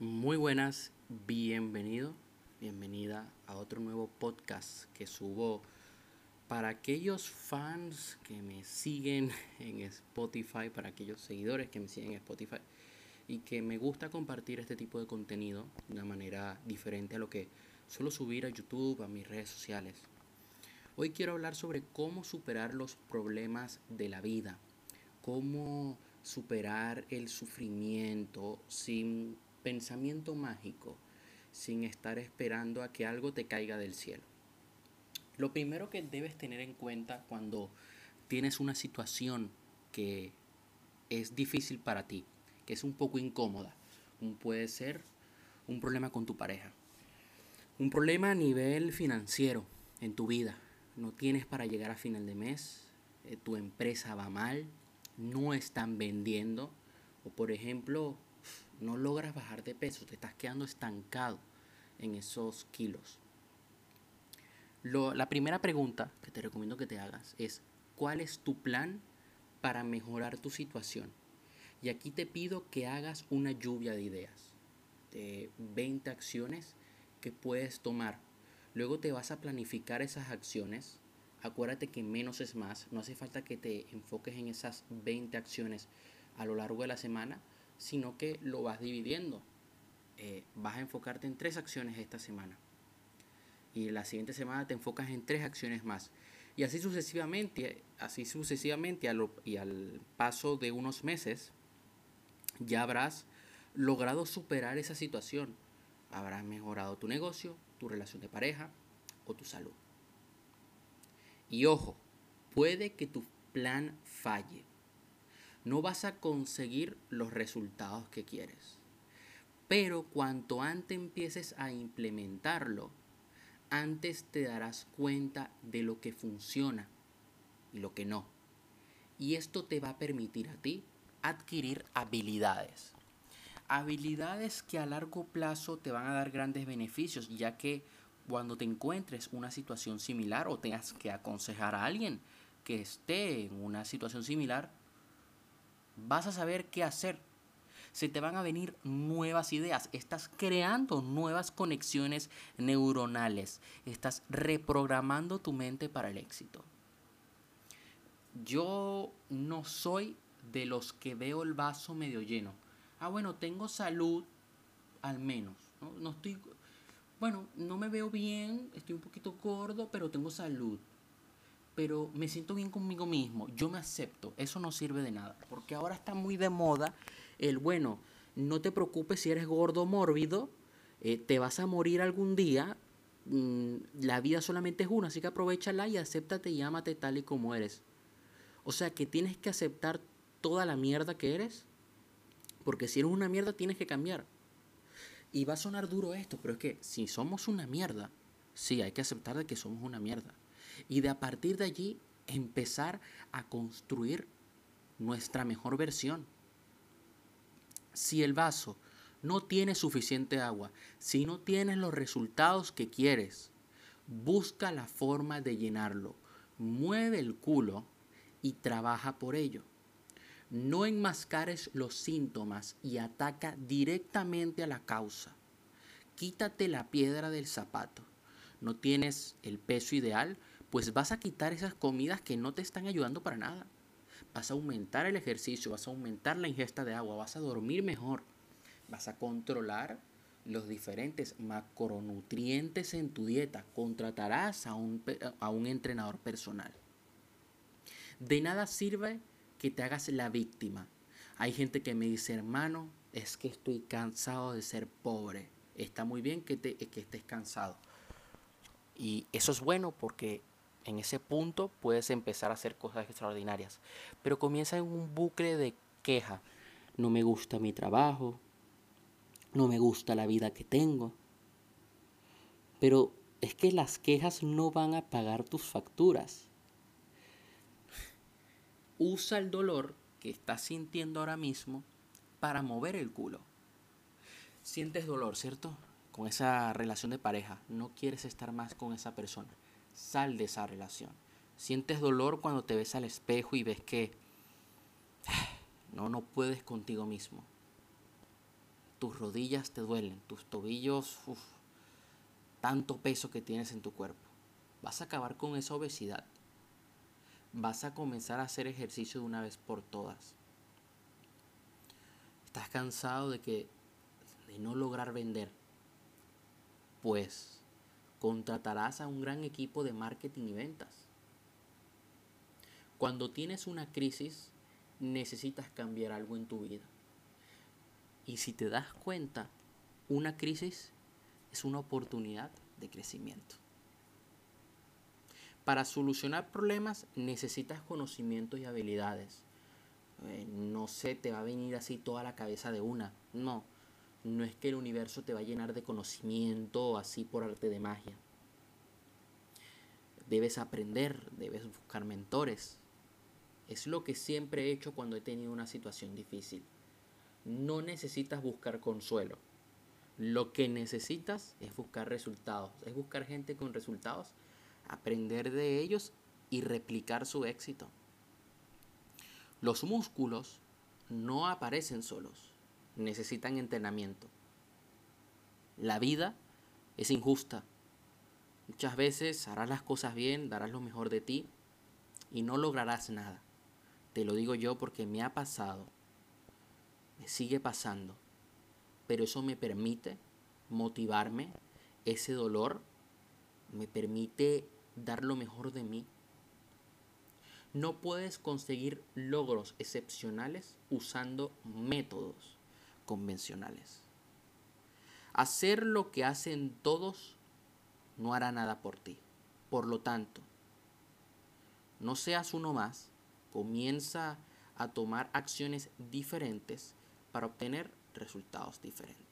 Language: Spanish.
Muy buenas, bienvenido, bienvenida a otro nuevo podcast que subo para aquellos fans que me siguen en Spotify, para aquellos seguidores que me siguen en Spotify y que me gusta compartir este tipo de contenido de una manera diferente a lo que suelo subir a YouTube, a mis redes sociales. Hoy quiero hablar sobre cómo superar los problemas de la vida, cómo superar el sufrimiento sin pensamiento mágico, sin estar esperando a que algo te caiga del cielo. Lo primero que debes tener en cuenta cuando tienes una situación que es difícil para ti, que es un poco incómoda, puede ser un problema con tu pareja, un problema a nivel financiero en tu vida, no tienes para llegar a final de mes, eh, tu empresa va mal, no están vendiendo, o por ejemplo, no logras bajar de peso, te estás quedando estancado en esos kilos. la primera pregunta que te recomiendo que te hagas es, ¿cuál es tu plan para mejorar tu situación? Y aquí te pido que hagas una lluvia de ideas, de 20 acciones que puedes tomar Luego te vas a planificar esas acciones. Acuérdate que menos es más. No hace falta que te enfoques en esas 20 acciones a lo largo de la semana, sino que lo vas dividiendo. Eh, vas a enfocarte en tres acciones esta semana. Y la siguiente semana te enfocas en tres acciones más. Y así sucesivamente, así sucesivamente y al paso de unos meses, ya habrás logrado superar esa situación. Habrás mejorado tu negocio, tu relación de pareja o tu salud. Y ojo, puede que tu plan falle. No vas a conseguir los resultados que quieres. Pero cuanto antes empieces a implementarlo, antes te darás cuenta de lo que funciona y lo que no. Y esto te va a permitir a ti adquirir habilidades habilidades que a largo plazo te van a dar grandes beneficios, ya que cuando te encuentres una situación similar o tengas que aconsejar a alguien que esté en una situación similar, vas a saber qué hacer. Se te van a venir nuevas ideas, estás creando nuevas conexiones neuronales, estás reprogramando tu mente para el éxito. Yo no soy de los que veo el vaso medio lleno ah, bueno, tengo salud al menos. ¿no? no estoy, bueno, no me veo bien, estoy un poquito gordo, pero tengo salud. Pero me siento bien conmigo mismo, yo me acepto, eso no sirve de nada, porque ahora está muy de moda el, bueno, no te preocupes si eres gordo o mórbido, eh, te vas a morir algún día, mm, la vida solamente es una, así que aprovechala y acéptate y ámate tal y como eres. O sea que tienes que aceptar toda la mierda que eres porque si eres una mierda tienes que cambiar. Y va a sonar duro esto, pero es que si somos una mierda, sí, hay que aceptar de que somos una mierda. Y de a partir de allí empezar a construir nuestra mejor versión. Si el vaso no tiene suficiente agua, si no tienes los resultados que quieres, busca la forma de llenarlo. Mueve el culo y trabaja por ello. No enmascares los síntomas y ataca directamente a la causa. Quítate la piedra del zapato. No tienes el peso ideal, pues vas a quitar esas comidas que no te están ayudando para nada. Vas a aumentar el ejercicio, vas a aumentar la ingesta de agua, vas a dormir mejor, vas a controlar los diferentes macronutrientes en tu dieta, contratarás a un, a un entrenador personal. De nada sirve que te hagas la víctima. Hay gente que me dice, hermano, es que estoy cansado de ser pobre. Está muy bien que, te, que estés cansado. Y eso es bueno porque en ese punto puedes empezar a hacer cosas extraordinarias. Pero comienza en un bucle de queja. No me gusta mi trabajo. No me gusta la vida que tengo. Pero es que las quejas no van a pagar tus facturas usa el dolor que estás sintiendo ahora mismo para mover el culo. Sientes dolor, ¿cierto? Con esa relación de pareja. No quieres estar más con esa persona. Sal de esa relación. Sientes dolor cuando te ves al espejo y ves que no, no puedes contigo mismo. tus rodillas te duelen, tus tobillos, uf, tanto peso que tienes en tu cuerpo. Vas a acabar con esa obesidad. Vas a comenzar a hacer ejercicio de una vez por todas. Estás cansado de que de no lograr vender. Pues contratarás a un gran equipo de marketing y ventas. Cuando tienes una crisis, necesitas cambiar algo en tu vida. Y si te das cuenta, una crisis es una oportunidad de crecimiento. Para solucionar problemas necesitas conocimientos y habilidades. Eh, no se te va a venir así toda la cabeza de una. No, no es que el universo te va a llenar de conocimiento así por arte de magia. Debes aprender, debes buscar mentores. Es lo que siempre he hecho cuando he tenido una situación difícil. No necesitas buscar consuelo. Lo que necesitas es buscar resultados, es buscar gente con resultados, aprender de ellos y replicar su éxito. Los músculos no aparecen solos, necesitan entrenamiento. La vida es injusta. Muchas veces harás las cosas bien, darás lo mejor de ti y no lograrás nada. Te lo digo yo porque me ha pasado, me sigue pasando pero eso me permite motivarme, ese dolor me permite dar lo mejor de mí. No puedes conseguir logros excepcionales usando métodos convencionales. Hacer lo que hacen todos no hará nada por ti. Por lo tanto, no seas uno más, comienza a tomar acciones diferentes para obtener resultados diferentes.